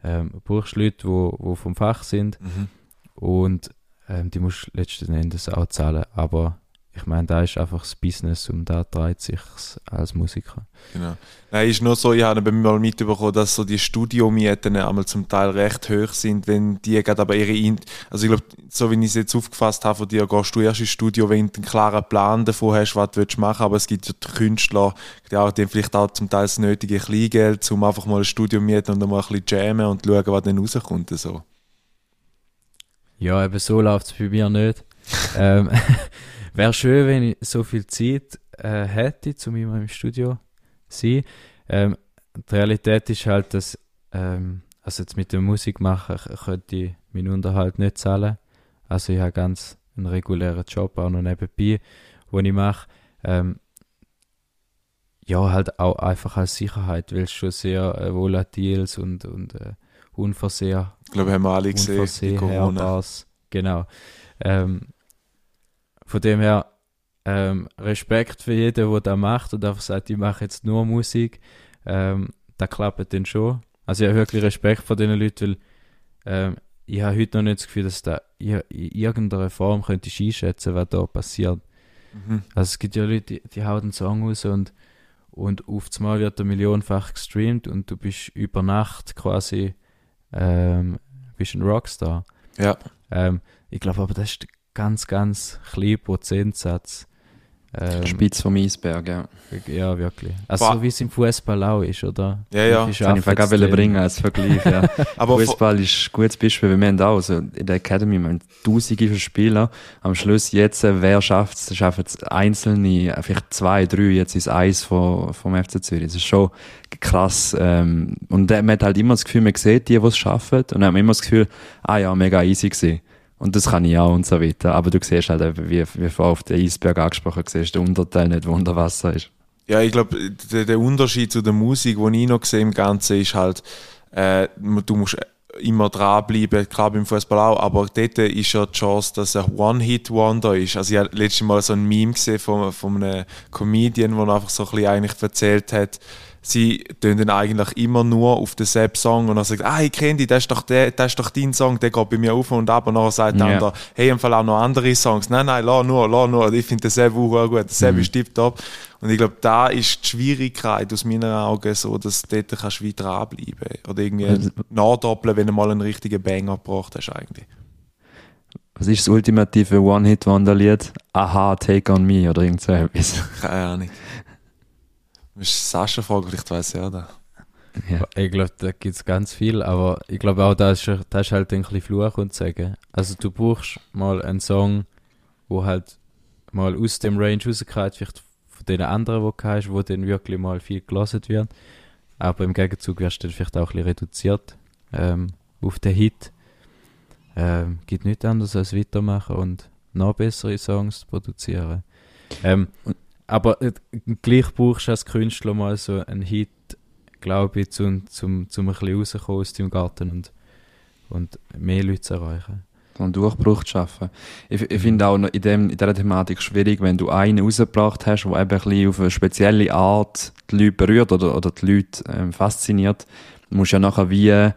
ähm, brauchst du Leute, die wo, wo vom Fach sind Mhm. und ähm, die musst du letzten Endes auch zahlen. Aber ich meine, da ist einfach das Business und da dreht sich als Musiker. Genau. Nein, ist nur so, ich habe mal mitbekommen, dass so die Studiomieten einmal zum Teil recht hoch sind, wenn die gerade aber ihre, In also ich glaube, so wie ich es jetzt aufgefasst habe von dir, gehst du erst ins Studio, wenn du einen klaren Plan davon hast, was du willst machen aber es gibt ja die Künstler, die haben vielleicht auch zum Teil das nötige Kleingeld, um einfach mal ein Studio mieten und dann mal ein bisschen jammen und schauen, was dann rauskommt. So. Ja, eben so läuft es bei mir nicht. ähm, Wäre schön, wenn ich so viel Zeit äh, hätte, um immer im Studio zu sein. Ähm, die Realität ist halt, dass, ähm, also jetzt mit der Musik machen, könnte ich meinen Unterhalt nicht zahlen. Also ich habe ganz einen regulären Job auch noch nebenbei, den ich mache. Ähm, ja, halt auch einfach als Sicherheit, weil es schon sehr äh, volatiles und, und äh, unversehen Ich glaube, haben wir alle gesehen, Corona. Herbares. Genau. Ähm, von dem her ähm, Respekt für jeden, der das macht und einfach sagt, ich mache jetzt nur Musik. Ähm, das klappt dann schon. Also ich habe wirklich Respekt vor diesen Leuten, weil ähm, ich habe heute noch nicht das Gefühl, dass da in in irgendeiner Form könnte ich einschätzen, was da passiert. Mhm. Also es gibt ja Leute, die, die hauen einen Song raus und, und auf einmal wird er millionenfach gestreamt und du bist über Nacht quasi ähm, bist ein Rockstar. Ja. Ähm, ich glaube aber, das ist ganz, ganz kleiner Prozentsatz. Ähm, Spitz vom Eisberg, ja. ja, wirklich. Also Boah. so wie es im Fußball auch ist, oder? Ja, ja. Kann ich äh, gerade Extrem. bringen als Vergleich, ja. Aber Fußball ist ein gutes Beispiel, wir haben auch, also in der Academy, wir haben tausende von Spielern. Am Schluss jetzt, äh, wer schafft es, schaffen es einzelne, äh, vielleicht zwei, drei, jetzt ist eins vom, vom FC Zürich. Das ist schon krass. Ähm, und äh, man hat halt immer das Gefühl, man sieht die, die es schaffen, und dann hat man immer das Gefühl, ah ja, mega easy gewesen. Und das kann ich auch und so weiter. Aber du siehst halt, eben, wie, wie vorhin auf den Eisberg angesprochen, siehst der Unterteil nicht, wo unter Wasser ist. Ja, ich glaube, der, der Unterschied zu der Musik, den ich noch sehe im Ganzen, ist halt, äh, du musst immer dranbleiben, klar beim Fußball auch, aber dort ist ja die Chance, dass ein One-Hit-Wonder ist. Also ich habe letztes Mal so ein Meme gesehen von, von einem Comedian, der einfach so ein bisschen eigentlich erzählt hat, sie tun dann eigentlich immer nur auf denselben Song und er sagt, ah, ich kenne dich, das ist, doch der, das ist doch dein Song, der geht bei mir auf und ab und nachher sagt der Ja. andere, hey, im Fall auch noch andere Songs. Nein, nein, lass nur, lass nur. Ich finde denselben auch gut, derselbe ist tipptopp. Und ich glaube, da ist die Schwierigkeit aus meinen Augen so, dass du dort kannst du wie dranbleiben Oder irgendwie Also- nachdoppeln, wenn du mal einen richtigen Banger gebracht hast eigentlich. Was ist das ultimative One-Hit-Wonder-Lied? Aha, Take on Me oder irgend so etwas. Keine Ahnung. Musst Sascha fragen, vielleicht weiß er das. Ja. Ich glaube, da gibt es ganz viel, aber ich glaube auch, das ist, das ist halt ein bisschen Fluch und Sagen. Also du brauchst mal einen Song, wo halt mal aus dem Range rauskommt, vielleicht von den anderen, die du hast, wo dann wirklich mal viel gelassen wird. Aber im Gegenzug wirst du dann vielleicht auch ein bisschen reduziert ähm, auf den Hit. Ähm, gibt nichts anderes als weitermachen und noch bessere Songs produzieren. Ähm, aber äh, gleich brauchst du als Künstler mal so einen Hit, glaube ich, zum, zum, zum ein bisschen rauskommen aus deinem Garten und, und mehr Leute zu erreichen. einen Durchbruch zu schaffen. Ich, ich finde auch noch in, dem, in dieser Thematik schwierig, wenn du einen rausgebracht hast, der eben ein bisschen auf eine spezielle Art die Leute berührt oder, oder die Leute ähm, fasziniert, musst du ja nachher wie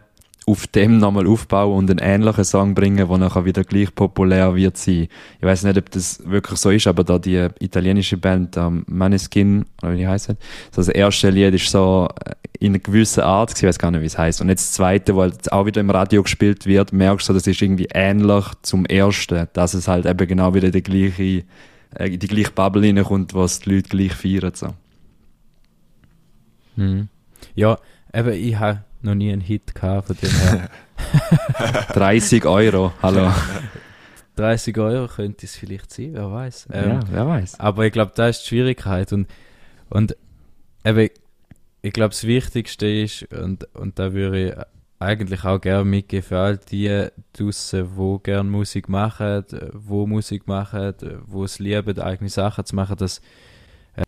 auf dem nochmal aufbauen und einen ähnlichen Song bringen, der nachher wieder gleich populär wird sein. Ich weiß nicht, ob das wirklich so ist, aber da die italienische Band ähm, Maneskin, oder wie heißt das? das erste Lied ist so äh, in einer gewissen Art, ich weiß gar nicht, wie es heißt. Und jetzt das zweite, weil es auch wieder im Radio gespielt wird, merkst du, das ist irgendwie ähnlich zum ersten, dass es halt eben genau wieder die gleiche, äh, die gleiche Bubble reinkommt, was die Leute gleich feiern. So. Mhm. Ja, eben, ich habe noch nie einen Hit gehabt, von dem her. 30 Euro, hallo. 30 Euro könnte es vielleicht sein, wer weiß. Ähm, ja, wer weiß. Aber ich glaube, da ist die Schwierigkeit und, und eben, ich glaube, das Wichtigste ist, und, und da würde ich eigentlich auch gerne mitgeben für all die draussen, die gerne Musik machen, wo Musik machen, wo es lieben, eigene Sachen zu machen, dass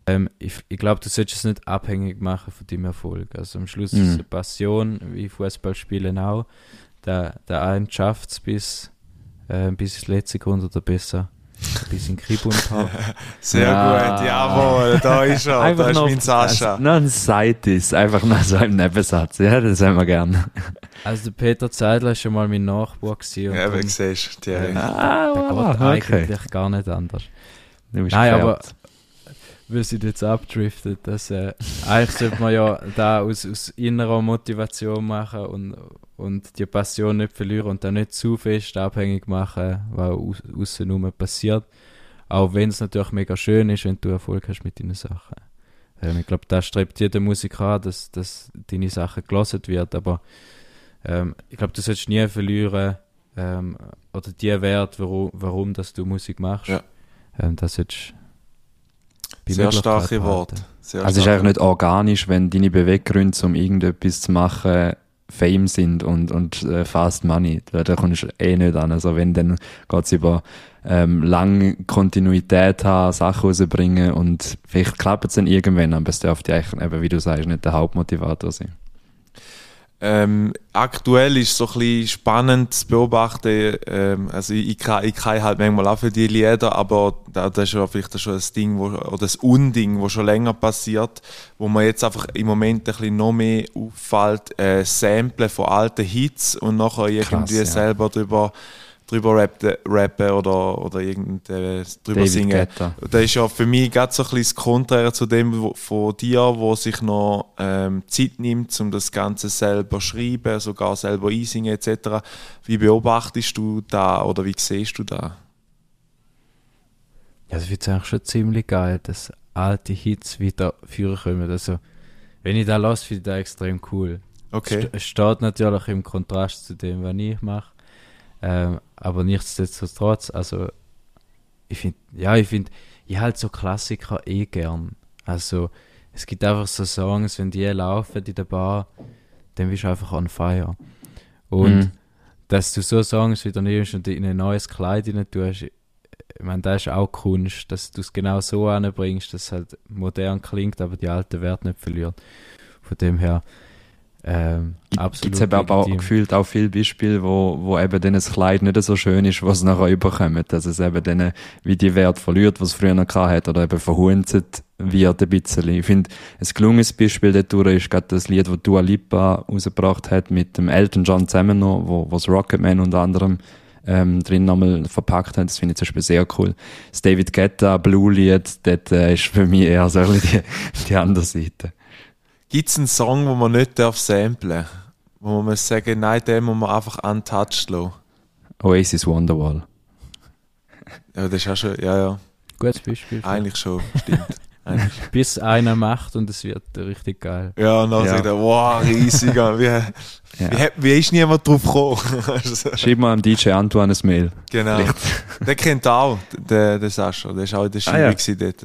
ähm, ich, ich glaube, du solltest es nicht abhängig machen von deinem Erfolg. Also am Schluss mhm. ist es eine Passion, wie Fußballspielen auch. Der, der eine schafft es bis, äh, bis ins letzte Sekunde oder besser. Ein bisschen Kribbeln Sehr ja. gut, jawohl, da ist er, einfach da ist mein Sascha. Noch ein Seitis, einfach nach so einem Nebensatz, ja, das haben wir gerne. Also der Peter Zeidler war schon mal mein Nachbar gewesen. Ja, wie siehst du, äh, ah, der geht okay. eigentlich gar nicht anders. Nein, aber weil sie jetzt abdriftet. Dass, äh, eigentlich sollte man ja da aus, aus innerer Motivation machen und, und die Passion nicht verlieren und dann nicht zu fest abhängig machen, was aus, außen passiert. Auch wenn es natürlich mega schön ist, wenn du Erfolg hast mit deinen Sachen. Ähm, ich glaube, da strebt jeder Musiker an, dass, dass deine Sachen gelesen wird, aber ähm, ich glaube, du solltest nie verlieren ähm, oder die Wert, warum, warum dass du Musik machst. Ja. Ähm, das solltest sehr starke Worte. Sehr also es ist eigentlich nicht organisch, wenn deine Beweggründe, um irgendetwas zu machen, Fame sind und, und äh, Fast Money. Da, da kommst du eh nicht an. Also wenn, dann geht es über ähm, lange Kontinuität haben, Sachen rausbringen und vielleicht klappt es dann irgendwann, aber es dürfte eigentlich, eben, wie du sagst, nicht der Hauptmotivator sein. Ähm, aktuell ist es so ein bisschen spannend zu beobachten. Ähm, also ich, ich, kann, ich kann halt manchmal auch für die Lieder, aber das ist ja vielleicht schon das Ding, wo, oder das Unding, was schon länger passiert, wo man jetzt einfach im Moment ein bisschen noch mehr auffällt, äh, Sample von alten Hits und nachher irgendwie Krass, ja. selber drüber drüber rappen, rappen oder, oder irgend, äh, drüber David singen. Guetta. Das ist ja für mich ganz so ein bisschen das Konträr zu dem wo, von dir, wo sich noch ähm, Zeit nimmt, um das Ganze selber zu schreiben, sogar selber einsingen etc. Wie beobachtest du da oder wie siehst du da? Ja, das wird eigentlich schon ziemlich geil, dass alte Hits wieder führen können. Also, wenn ich da lasse, finde ich das extrem cool. Okay. Es steht natürlich im Kontrast zu dem, was ich mache. Ähm, aber nichtsdestotrotz, also ich finde, ja, ich finde, ich halte so Klassiker eh gern. Also es gibt einfach so Songs, wenn die laufen in der Bar, dann bist du einfach on fire. Und mhm. dass du so Songs wieder nimmst und in ein neues Kleid rein tust, ich meine, das ist auch Kunst, dass du es genau so anbringst, dass es halt modern klingt, aber die alte Wert nicht verliert. Von dem her, ähm, Gibt es aber auch gefühlt auch viele Beispiele, wo, wo eben dann das Kleid nicht so schön ist, was nachher überkommt, dass es eben dann wie die Wert verliert, was es früher noch hat, oder eben verhunzt wird ein bisschen. Ich finde, ein gelungenes Beispiel dort ist gerade das Lied, das Dua Lipa rausgebracht hat mit dem Elton John zusammen noch, wo, wo das Rocketman unter anderem ähm, drin nochmal verpackt hat. Das finde ich zum Beispiel sehr cool. Das David Guetta Blue Lied, das äh, ist für mich eher so die, die andere Seite. Gibt es einen Song, wo man nicht darf samplen Wo man muss sagen, nein, den muss man einfach untouched lassen? Oasis Wonderwall. Ja, das ist auch schon, ja, ja. Gutes Beispiel. Eigentlich schon, stimmt. Eigentlich. Bis einer macht und es wird richtig geil. Ja, und dann ja. sagt er, wow, riesig. wie, ja. wie, wie ist niemand drauf gekommen? Schreib mal am DJ Antoine ein Mail. Genau. der kennt auch, der, der Sascha. Der ist auch in der Schule ah, ja. dort.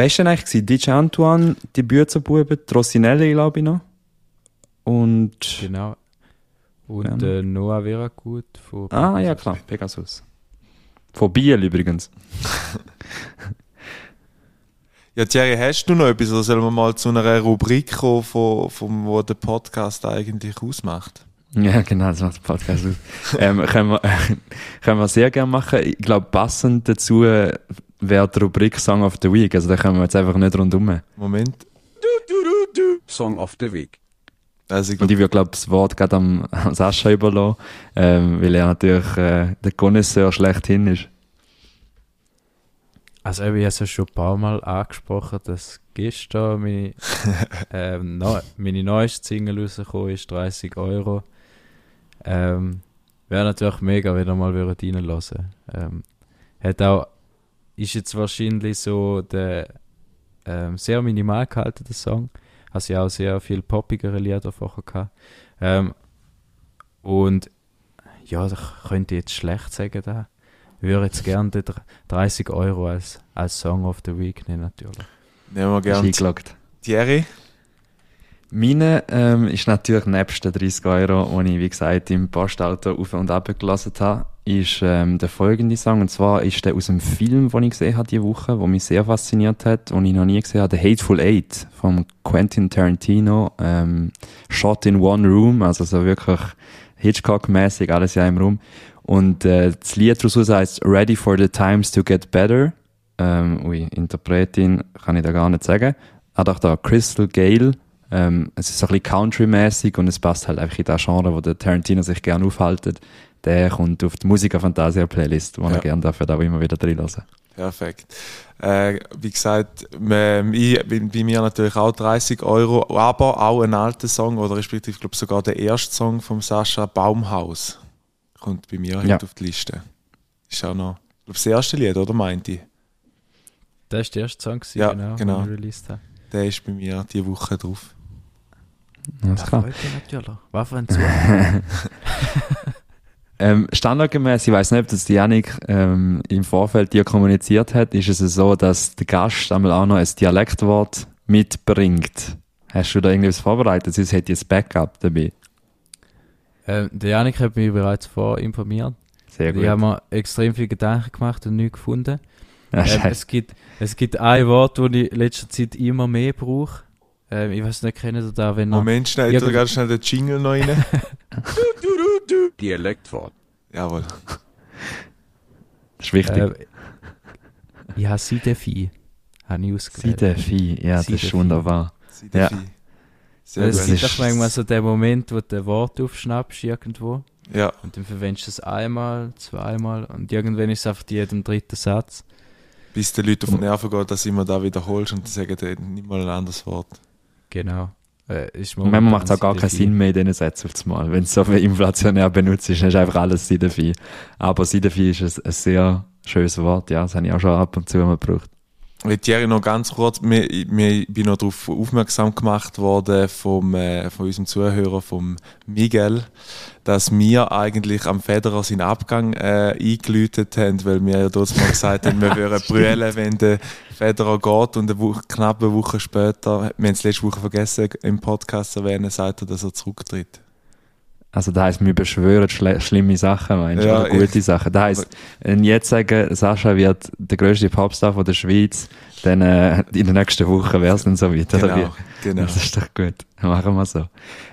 Weißt du eigentlich, DJ Antoine, die Büzerbuben, die Rossinelli, glaube ich noch. Und. Genau. Und ja. äh, Noah wäre gut von Pegasus. Ah, ja, klar, Pegasus. Von Biel übrigens. ja, Thierry, hast du noch etwas oder sollen wir mal zu einer Rubrik kommen, von, von, wo der Podcast eigentlich ausmacht? Ja, genau, das macht der Podcast aus. ähm, können, wir, können wir sehr gerne machen. Ich glaube, passend dazu wäre die Rubrik Song of the Week. Also da können wir jetzt einfach nicht rundum. Moment. Song of the Week. Also ich Und ich würde, glaube das Wort gerade am, am Sascha überlassen, ähm, weil er natürlich äh, der Connoisseur schlechthin ist. Also ich habe es ja schon ein paar Mal angesprochen, dass gestern meine, ähm, neu, meine neueste Single rausgekommen ist, 30 Euro. Ähm, Wäre natürlich mega, wenn ihr mal würdet reinhören ähm, Hat auch, ist jetzt wahrscheinlich so der ähm, sehr minimal gehalten, der Song. Also ja auch sehr viel poppigere Lieder vorher gehabt. Ähm, und ja, das könnte ich jetzt schlecht sagen da. Ich würde jetzt gerne den 30 Euro als, als Song of the Week nehmen, natürlich. nehmen wir Ist gerne eingeloggt. Thierry. Meine ähm, ist natürlich nebst den 30 Euro, die ich, wie gesagt, im Postauto auf und ab gelassen habe, ist ähm, der folgende Song. Und zwar ist der aus einem Film, den ich gesehen habe diese Woche, der mich sehr fasziniert hat und ich noch nie gesehen habe, The Hateful Eight von Quentin Tarantino. Ähm, Shot in One Room, also so wirklich Hitchcock-mäßig, alles ja im Raum. Und äh, das Lied daraus heißt Ready for the Times to Get Better. Ähm, ui, Interpretin kann ich da gar nicht sagen. Hat auch da Crystal Gale. Ähm, es ist ein bisschen Country-mäßig und es passt halt einfach in das Genre, wo der Tarantino sich gerne aufhaltet. Der kommt auf die Musiker Fantasia Playlist, wo Ja. er gerne dafür da immer wieder drin lassen. Perfekt. Äh, wie gesagt, ähm, ich, bei, bei mir natürlich auch 30 Euro, aber auch ein alter Song oder respektive, ich glaube sogar der erste Song von Sascha Baumhaus kommt bei mir Ja. heute auf die Liste. Ist auch noch, ich glaube das erste Lied, oder meinte ich? Das war der erste Song, gewesen, Ja, genau, genau. den ich released habe. Der ist bei mir diese Woche drauf. Alles Das klar. natürlich. Was für ein Zufall. Ähm, standardgemäß, ich weiß nicht, ob das die Janik ähm, im Vorfeld dir kommuniziert hat, ist es so, dass der Gast einmal auch noch ein Dialektwort mitbringt. Hast du da irgendwas vorbereitet? Sonst hätte ich ein Backup dabei. ähm, der Janik hat mich bereits vorinformiert. Sehr gut. Ich habe mir extrem viel Gedanken gemacht und nichts gefunden. ja, Ähm, es, gibt, es gibt ein Wort, das ich in letzter Zeit immer mehr brauche. Ähm, ich weiß nicht, kennt ihr da, wenn. Moment, tu gut. ganz schnell den Jingle noch rein. Dialektwort. Jawohl. das ist wichtig. Äh, ich habe Sidefi. Habe ich ausgewählt. Sidefi, ja, das ist Sidefi. wunderbar. Seid Ja. Sehr es das gut. ist- auch manchmal so den Moment, wo du ein Wort aufschnappst irgendwo Ja, und dann verwendest du es einmal, zweimal und irgendwann ist es einfach jedem dritten Satz. bis den Leuten auf die Nerven geht, dass immer da wiederholst und die sagen nicht mal ein anderes Wort. Genau. Äh, ist Und manchmal macht es auch gar keinen. Sinn mehr in diesen Sätzen auf Mal. Wenn du so viel inflationär benutzt, ist, dann ist einfach alles Sidefi. Aber Sidefi ist ein, ein sehr schönes Wort, ja. Das habe ich auch schon ab und zu mal gebraucht. Hey, Thierry, noch ganz kurz, mir, mir ich bin noch darauf aufmerksam gemacht worden vom, äh, von unserem Zuhörer, vom Miguel, dass wir eigentlich am Federer seinen Abgang äh, eingeläutet haben, weil wir ja dort mal gesagt haben, wir würden brüllen, wenn der Federer geht und eine Woche, knapp eine Woche später, wir haben es letzte Woche vergessen, im Podcast erwähnen, sagt er, dass er zurücktritt. Also, das heisst, wir beschwören schle schlimme Sachen, meinst du? Ja, oder gute Sachen. Das heisst, wenn jetzt sagen, Sascha wird der grösste Popstar von der Schweiz, dann äh, in der nächsten Woche wäre es dann so weit, oder wie? Genau, genau. Das ist doch gut. Machen wir so.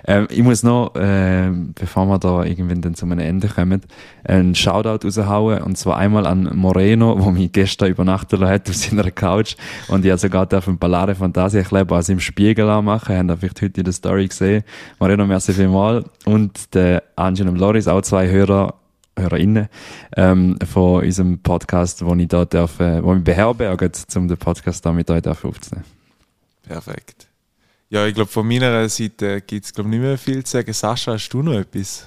Ähm, ich muss noch, ähm, bevor wir da irgendwann dann zu einem Ende kommen, einen Shoutout raushauen. Und zwar einmal an Moreno, wo mich gestern übernachtet hat auf seiner Couch. Und ich habe sogar auf dem Ballare Fantasia Kleber also im Spiegel anmachen. Haben ihr vielleicht heute in der Story gesehen. Moreno, merci vielmal. Und der Angelo Loris, auch zwei Hörer, HörerInnen ähm, von unserem Podcast, wo ich da darf, äh, wo mich beherbergen, um den Podcast da mit euch darf aufzunehmen. Perfekt. Ja, ich glaube, von meiner Seite gibt es nicht mehr viel zu sagen. Sascha, hast du noch etwas?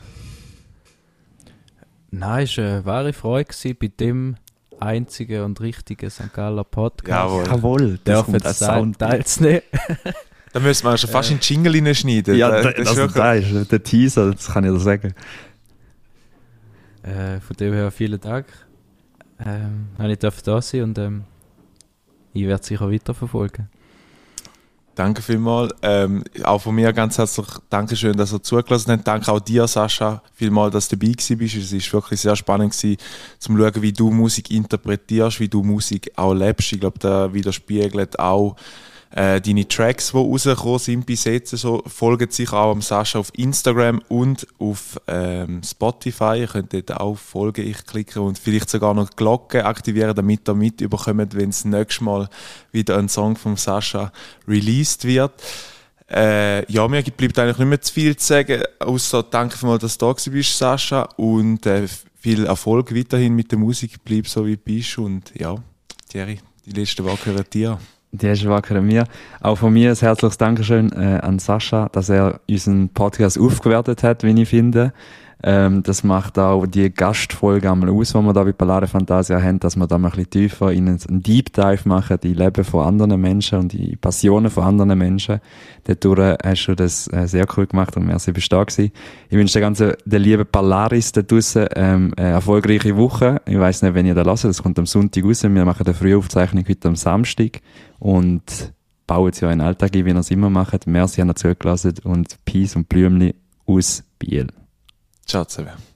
Nein, es war eine wahre Freude gewesen, bei dem einzigen und richtigen St. Galler Podcast. Jawohl. Jawohl, Dürfen jetzt teil- teilzunehmen. Da müssen wir schon fast in den Jingle reinschneiden. Ja, Da- da, das ist das, wirklich- das ist der Teaser, das kann ich dir sagen. Äh, von dem her vielen Dank. Ähm, ich darf da sein und ähm, ich werde sicher weiterverfolgen. Danke vielmals. Ähm, auch von mir ganz herzlich Dankeschön, dass ihr zugelassen habt. Danke auch dir, Sascha, vielmals, dass du dabei gewesen bist. Es ist wirklich sehr spannend gewesen, zum schauen, wie du Musik interpretierst, wie du Musik auch lebst. Ich glaube, da widerspiegelt auch äh, deine Tracks, die rausgekommen sind bis jetzt. So, folgt sich auch am Sascha auf Instagram und auf ähm, Spotify. Ihr könnt dort auch folgen, ich klicke und vielleicht sogar noch die Glocke aktivieren, damit ihr mitbekommt, wenn das nächste Mal wieder ein Song von Sascha released wird. Äh, ja, mir bleibt eigentlich nicht mehr zu viel zu sagen, außer danke mal, dass du da bist, Sascha, und äh, viel Erfolg weiterhin mit der Musik, bleib so wie du bist und ja, Thierry, die letzte Woche gehören dir. Die Woche an mir. Auch von mir ein herzliches Dankeschön äh, an Sascha, dass er unseren Podcast aufgewertet hat, wie ich finde. Ähm, das macht auch die Gastfolge einmal aus, die wir da bei Ballade Fantasia haben, dass wir da mal ein bisschen tiefer in einen Deep Dive machen, die Leben von anderen Menschen und die Passionen von anderen Menschen. Dadurch hast du das äh, sehr cool gemacht und merci, bist du da gewesen. Ich wünsche der ganzen, der lieben Ballaris da draussen, ähm, eine erfolgreiche Woche. Ich weiss nicht, wenn ihr da lasst, das kommt am Sonntag raus. Wir machen eine Frühaufzeichnung heute am Samstag und bauen in den Alltag ein, wie ihr es immer macht. Merci, ihr zugelassen und Peace und Blümli aus Biel. Ciao zusammen.